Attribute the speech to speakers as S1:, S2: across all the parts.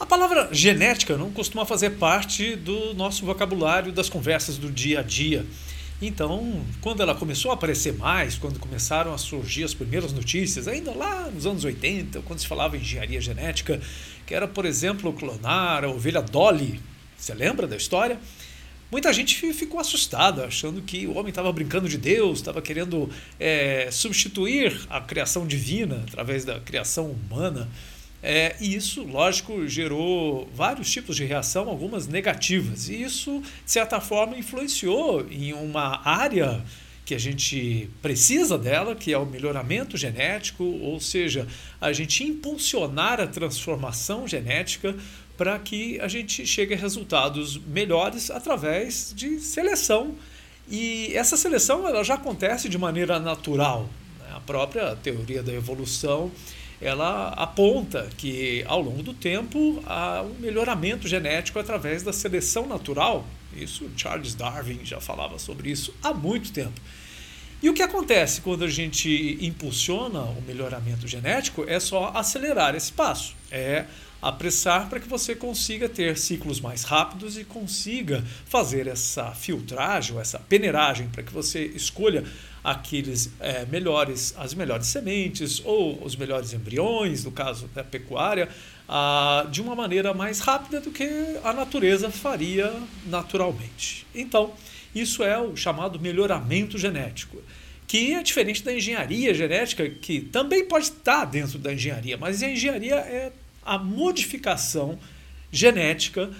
S1: A palavra genética não costuma fazer parte do nosso vocabulário das conversas do dia a dia. Então, quando ela começou a aparecer mais, quando começaram a surgir as primeiras notícias, ainda lá nos anos 80, quando se falava em engenharia genética, que era, por exemplo, clonar a ovelha Dolly, você lembra da história? Muita gente ficou assustada, achando que o homem estava brincando de Deus, estava querendo é, substituir a criação divina através da criação humana. É, e isso, lógico, gerou vários tipos de reação, algumas negativas. E isso, de certa forma, influenciou em uma área que a gente precisa dela, que é o melhoramento genético, ou seja, a gente impulsionar a transformação genética para que a gente chegue a resultados melhores através de seleção. E essa seleção ela já acontece de maneira natural. Né? A própria teoria da evolução ela aponta que ao longo do tempo há um melhoramento genético através da seleção natural. Isso Charles Darwin já falava sobre isso há muito tempo. E o que acontece quando a gente impulsiona o melhoramento genético é só acelerar esse passo, é apressar para que você consiga ter ciclos mais rápidos e consiga fazer essa filtragem, essa peneiragem, para que você escolha aqueles é, melhores, as melhores sementes ou os melhores embriões, no caso da pecuária, ah, de uma maneira mais rápida do que a natureza faria naturalmente. Então, isso é o chamado melhoramento genético, que é diferente da engenharia genética, que também pode estar dentro da engenharia, mas a engenharia é a modificação genética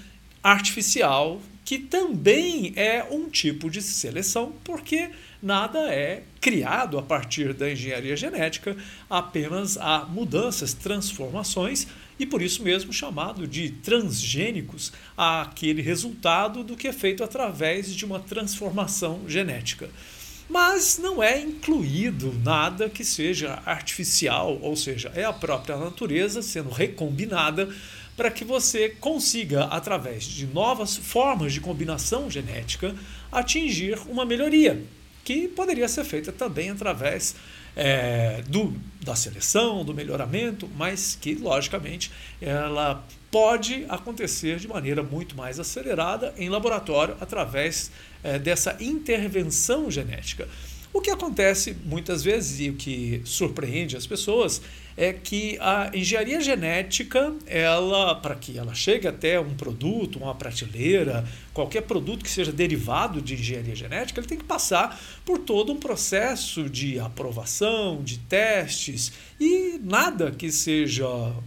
S1: artificial, que também é um tipo de seleção, porque nada é criado a partir da engenharia genética, apenas há mudanças, transformações, e por isso mesmo chamado de transgênicos, aquele resultado do que é feito através de uma transformação genética. Mas não é incluído nada que seja artificial, ou seja, é a própria natureza sendo recombinada para que você consiga, através de novas formas de combinação genética, atingir uma melhoria que poderia ser feita também através é, do, da seleção, do melhoramento, mas que, logicamente, ela pode acontecer de maneira muito mais acelerada em laboratório através é, dessa intervenção genética. O que acontece muitas vezes e o que surpreende as pessoas é que a engenharia genética, ela para que ela chegue até um produto, uma prateleira, qualquer produto que seja derivado de engenharia genética, ele tem que passar por todo um processo de aprovação, de testes e nada que seja,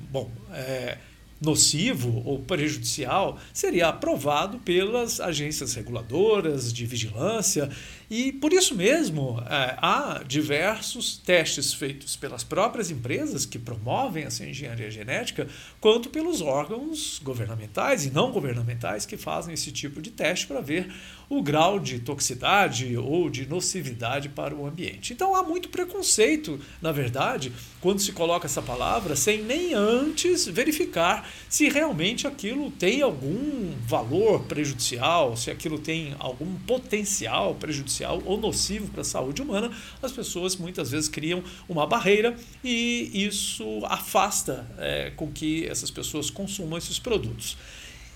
S1: bom, é, nocivo ou prejudicial seria aprovado pelas agências reguladoras de vigilância e por isso mesmo é, há diversos testes feitos pelas próprias empresas que promovem essa engenharia genética, quanto pelos órgãos governamentais e não governamentais que fazem esse tipo de teste para ver o grau de toxicidade ou de nocividade para o ambiente. Então há muito preconceito, na verdade, quando se coloca essa palavra sem nem antes verificar se realmente aquilo tem algum valor prejudicial, se aquilo tem algum potencial prejudicial ou nocivo para a saúde humana, as pessoas muitas vezes criam uma barreira e isso afasta é, com que essas pessoas consumam esses produtos.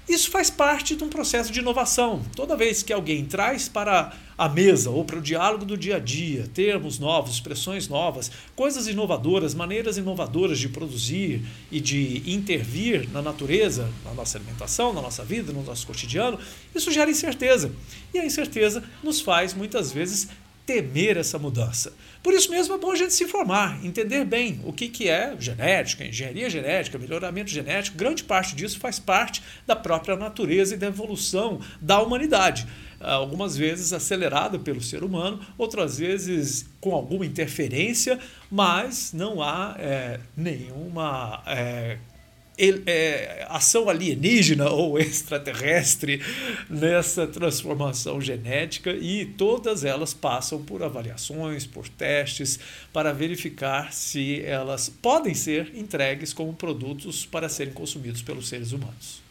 S1: Isso faz parte de um processo de inovação. Toda vez que alguém traz para a mesa ou para o diálogo do dia a dia termos novos, expressões novas, coisas inovadoras, maneiras inovadoras de produzir e de intervir na natureza, na nossa alimentação, na nossa vida, no nosso cotidiano, isso gera incerteza. E a incerteza nos faz muitas vezes temer essa mudança. Por isso mesmo é bom a gente se informar, entender bem o que, que é genética, engenharia genética, melhoramento genético. Grande parte disso faz parte da própria natureza e da evolução da humanidade. Algumas vezes acelerada pelo ser humano, outras vezes com alguma interferência, mas não há é, nenhuma. É, é, ação alienígena ou extraterrestre nessa transformação genética e todas elas passam por avaliações, por testes, para verificar se elas podem ser entregues como produtos para serem consumidos pelos seres humanos.